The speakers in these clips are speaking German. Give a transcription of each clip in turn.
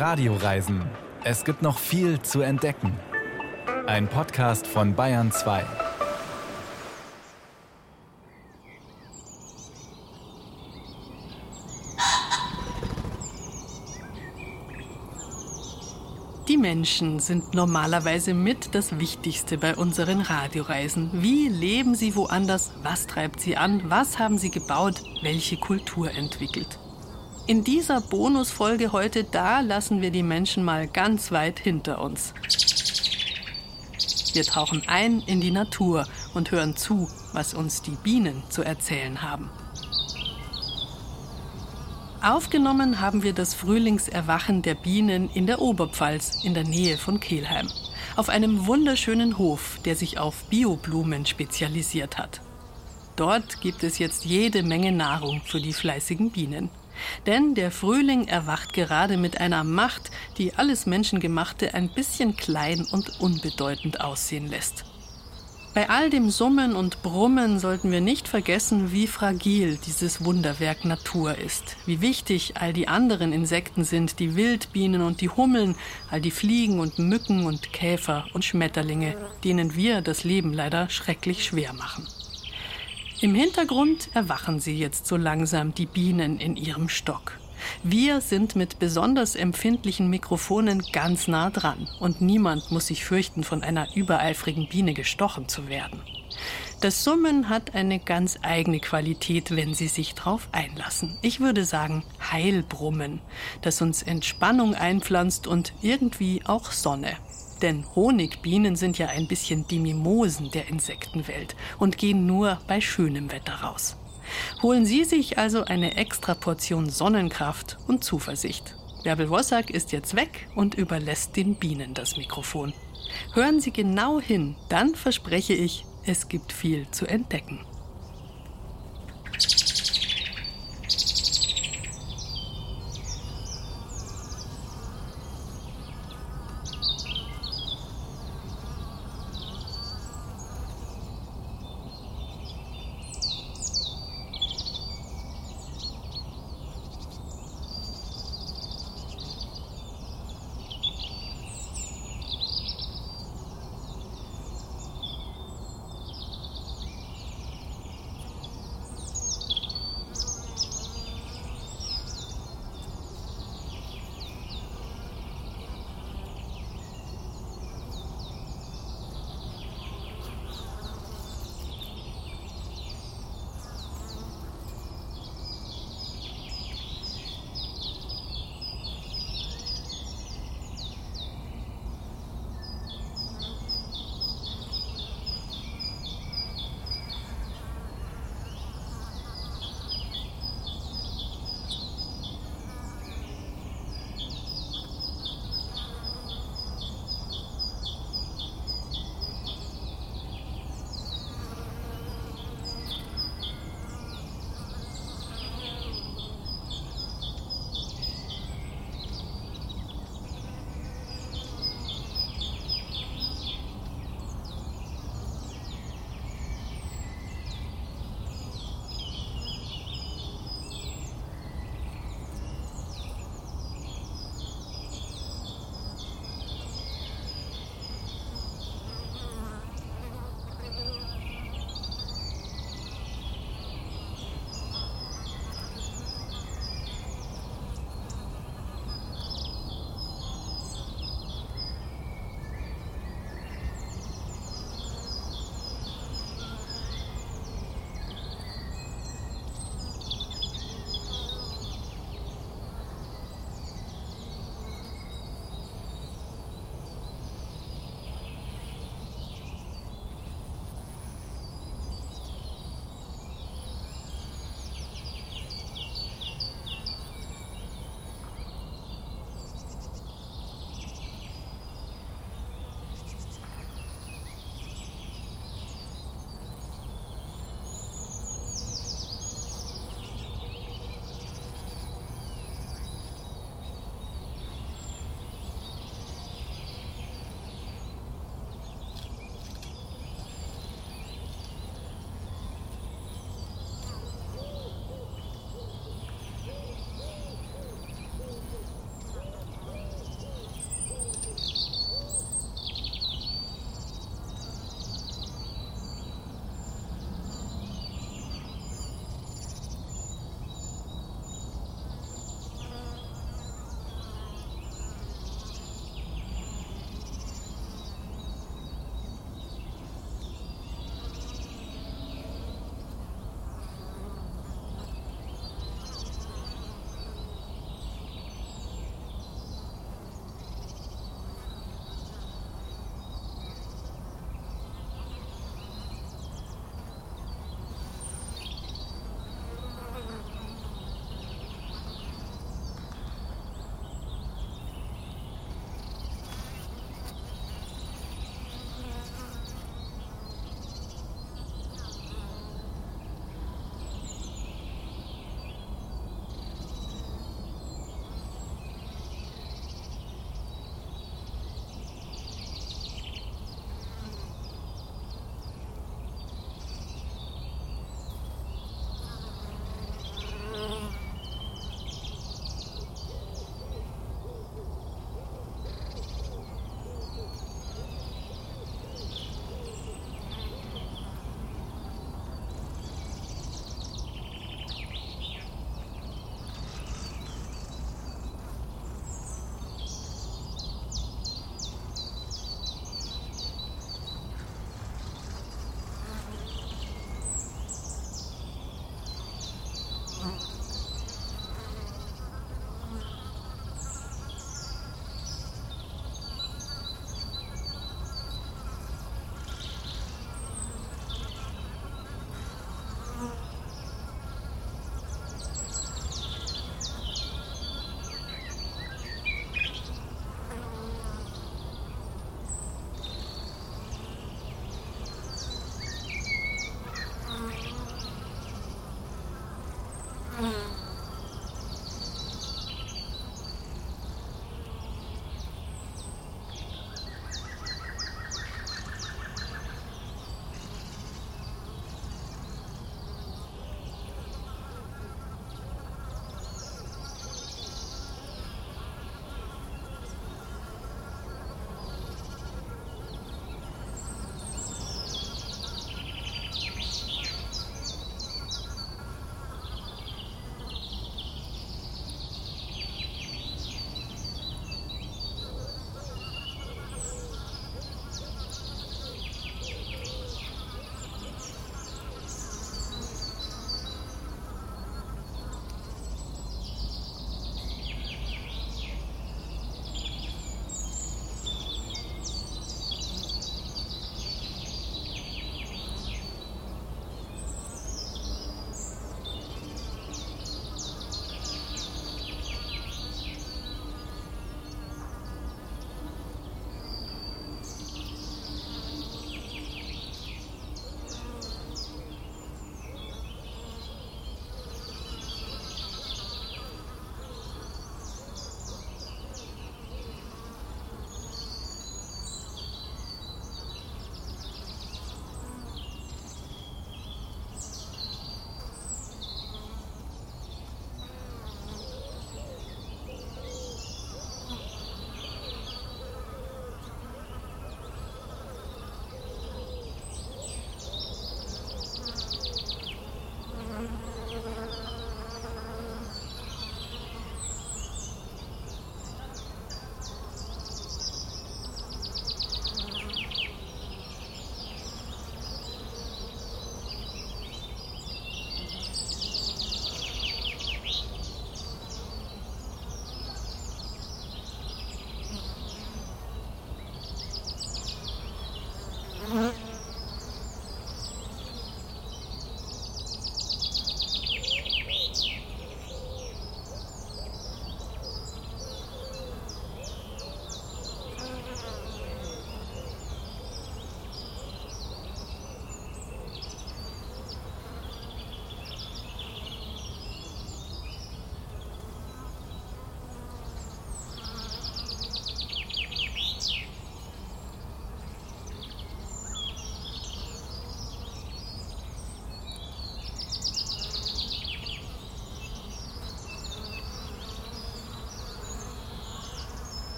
Radioreisen. Es gibt noch viel zu entdecken. Ein Podcast von Bayern 2. Die Menschen sind normalerweise mit das Wichtigste bei unseren Radioreisen. Wie leben sie woanders? Was treibt sie an? Was haben sie gebaut? Welche Kultur entwickelt? In dieser Bonusfolge heute, da lassen wir die Menschen mal ganz weit hinter uns. Wir tauchen ein in die Natur und hören zu, was uns die Bienen zu erzählen haben. Aufgenommen haben wir das Frühlingserwachen der Bienen in der Oberpfalz in der Nähe von Kelheim. Auf einem wunderschönen Hof, der sich auf Bioblumen spezialisiert hat. Dort gibt es jetzt jede Menge Nahrung für die fleißigen Bienen. Denn der Frühling erwacht gerade mit einer Macht, die alles Menschengemachte ein bisschen klein und unbedeutend aussehen lässt. Bei all dem Summen und Brummen sollten wir nicht vergessen, wie fragil dieses Wunderwerk Natur ist, wie wichtig all die anderen Insekten sind, die Wildbienen und die Hummeln, all die Fliegen und Mücken und Käfer und Schmetterlinge, denen wir das Leben leider schrecklich schwer machen. Im Hintergrund erwachen sie jetzt so langsam, die Bienen in ihrem Stock. Wir sind mit besonders empfindlichen Mikrofonen ganz nah dran und niemand muss sich fürchten, von einer übereifrigen Biene gestochen zu werden. Das Summen hat eine ganz eigene Qualität, wenn Sie sich drauf einlassen. Ich würde sagen Heilbrummen, das uns Entspannung einpflanzt und irgendwie auch Sonne. Denn Honigbienen sind ja ein bisschen die Mimosen der Insektenwelt und gehen nur bei schönem Wetter raus. Holen Sie sich also eine extra Portion Sonnenkraft und Zuversicht. Bärbel Wossack ist jetzt weg und überlässt den Bienen das Mikrofon. Hören Sie genau hin, dann verspreche ich, es gibt viel zu entdecken.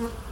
Mm-mm.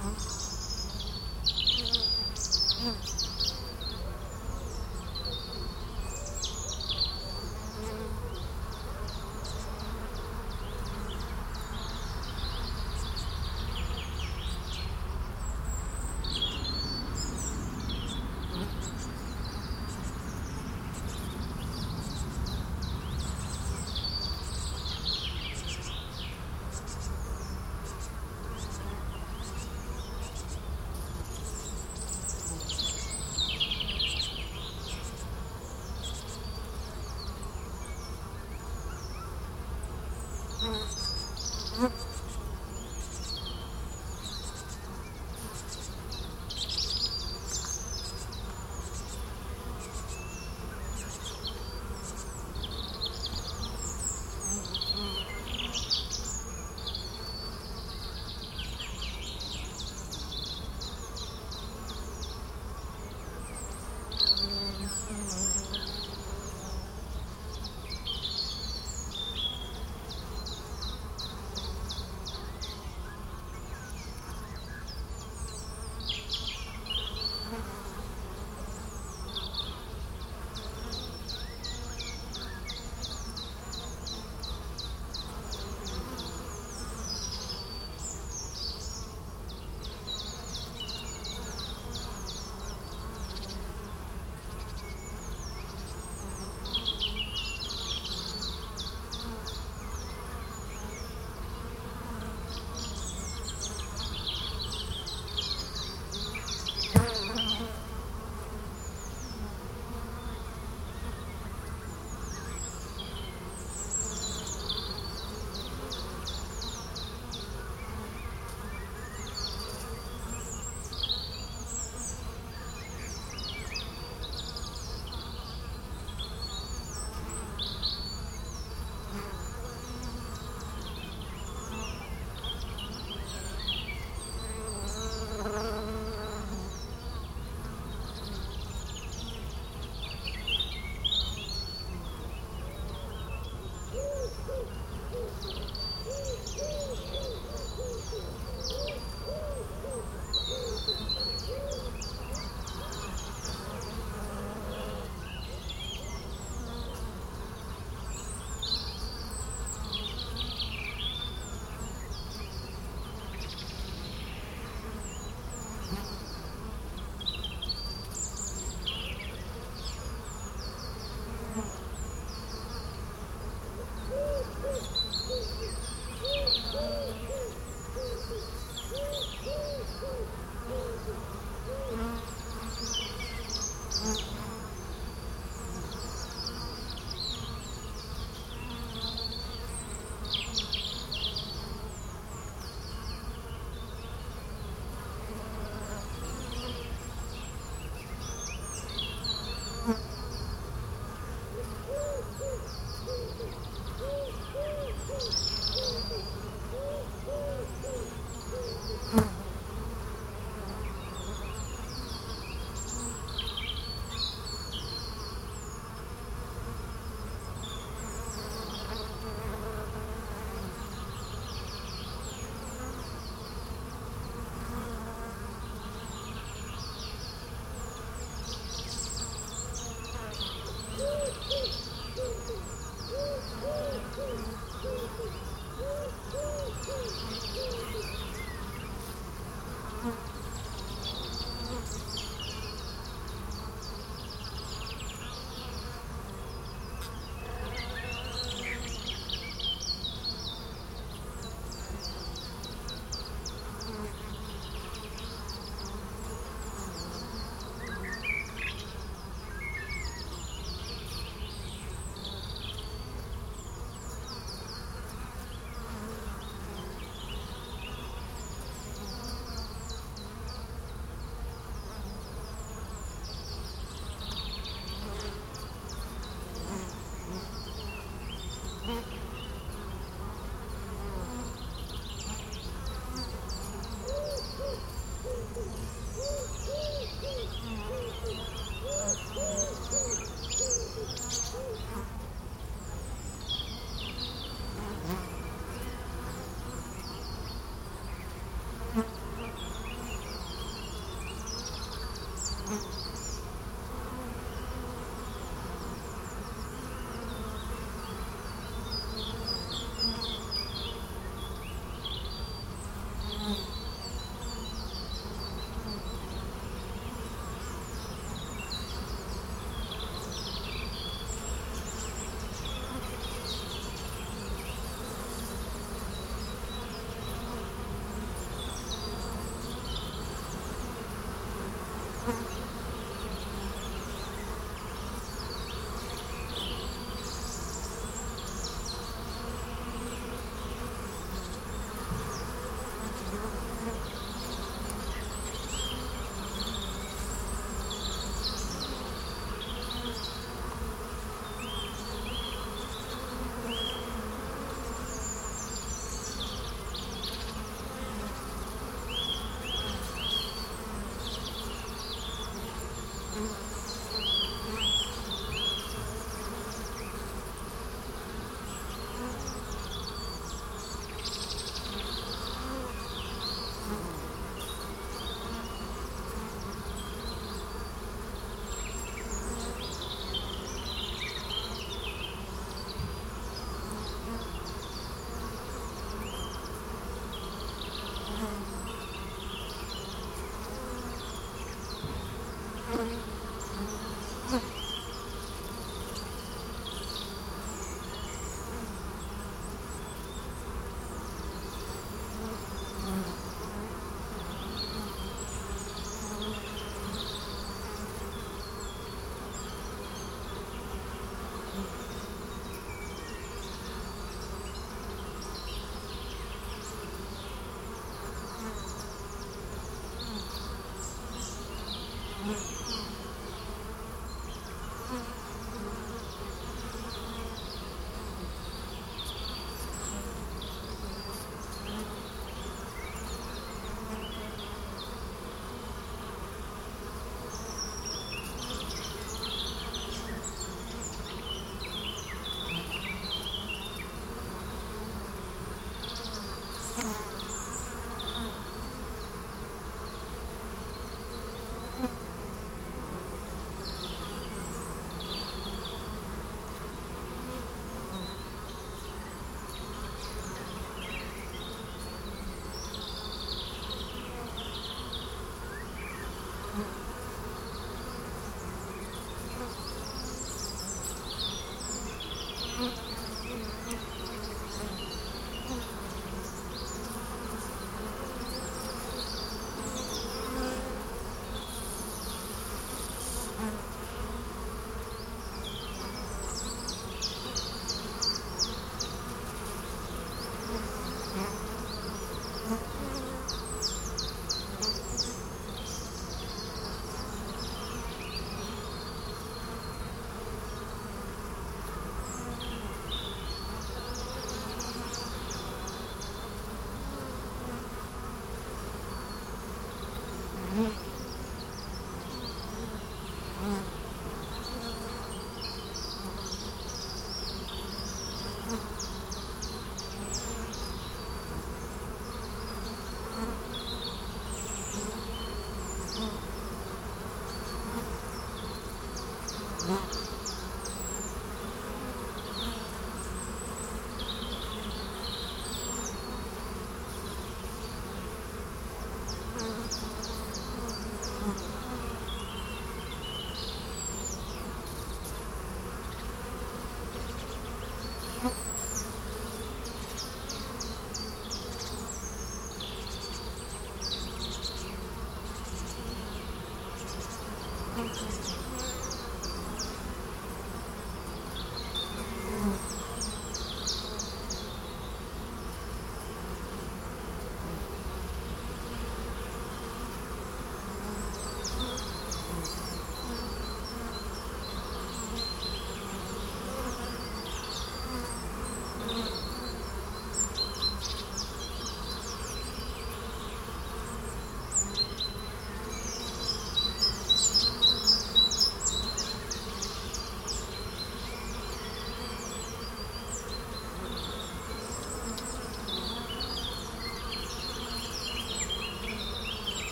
Uh-huh.